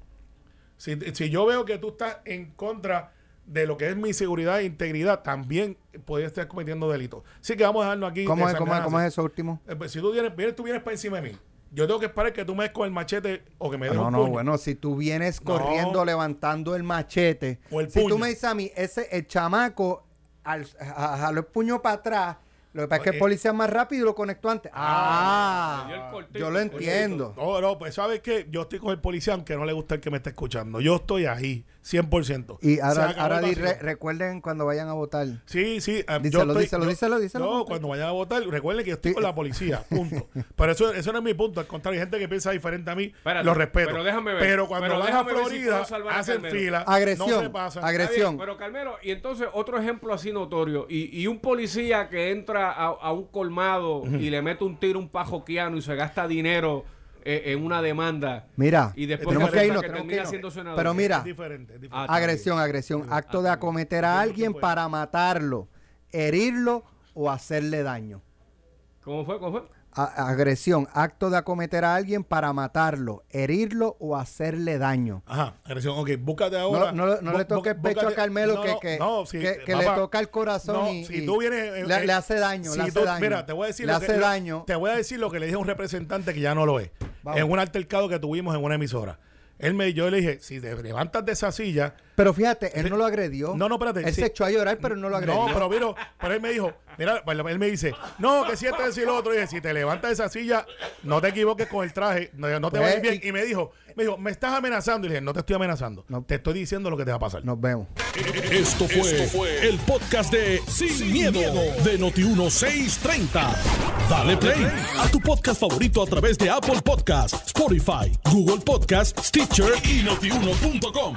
Si, si yo veo que tú estás en contra de lo que es mi seguridad e integridad, también puedes estar cometiendo delitos. Así que vamos a dejarnos aquí. ¿Cómo de es, cómo, es, cómo es eso último? Eh, pues, si tú vienes, vienes, tú vienes para encima de mí, yo tengo que esperar que tú me des con el machete o que me des No, un no, puño. bueno, si tú vienes No. corriendo levantando el machete, O el si puño. tú me dices a mí, ese, el chamaco al, jaló el puño para atrás, lo que pasa es que el Eh, policía es más rápido y lo conectó antes. Ah, Ah, el cortito, yo lo el cortito. entiendo. No, no, pues sabes que yo estoy con el policía aunque no le gusta el que me esté escuchando. Yo estoy ahí, 100%. Y ahora, ahora di- re- recuerden cuando vayan a votar. Sí, sí. eh, Díselo, yo estoy- díselo, yo- díselo, díselo, No, cuando vayan a votar, recuerden que yo estoy Sí. con la policía, punto. Pero eso, eso no es mi punto. Al contrario, hay gente que piensa diferente a mí. Espérate, lo respeto. pero déjame ver. Pero cuando Pero a si Florida, a hacen fila. Agresión, No se pasan. bien, agresión. pero Carmelo, y entonces otro ejemplo así notorio, y, y un policía que entra a, a un colmado y le mete un tiro a un pajoquiano y se gasta dinero en una demanda. Mira, Y después tenemos que irnos, que tenemos que termina irnos. siendo senador. Pero mira, Es diferente, es diferente. Ah, agresión, agresión, acto de acometer a alguien para matarlo, herirlo o hacerle daño. ¿Cómo fue? ¿Cómo fue? A- agresión, acto de acometer a alguien para matarlo, herirlo o hacerle daño. Ajá, agresión. Ok, búscate ahora. No, no, no bú- le toque el pecho a Carmelo no, que, que, no, sí, que- que papá, le toca el corazón y, si tú vienes, eh, le, eh, le hace daño, si le hace tú- daño. Mira, te voy a decir le lo que- hace lo- daño. Te voy a decir lo que le dije a un representante que ya no lo es. Vamos. En un altercado que tuvimos en una emisora. Él me, yo le dije, si te levantas de esa silla, Pero fíjate, él no lo agredió. No, no, espérate, Él sí. se echó a llorar, pero no lo agredió. No, pero mira, pero él me dijo, mira, pues, él me dice, no, que si este es el otro, y dije, si te levantas de esa silla, no te equivoques con el traje, no, no te Pues, vayas bien. y- Y me dijo, me dijo, me estás amenazando. Y le dije, no te estoy amenazando, No. te estoy diciendo lo que te va a pasar. Nos vemos. Esto fue, el podcast de Sin, miedo, de Noti1630. Dale play a tu podcast favorito a través de Apple Podcasts, Spotify, Google Podcasts, Stitcher y notiuno.com.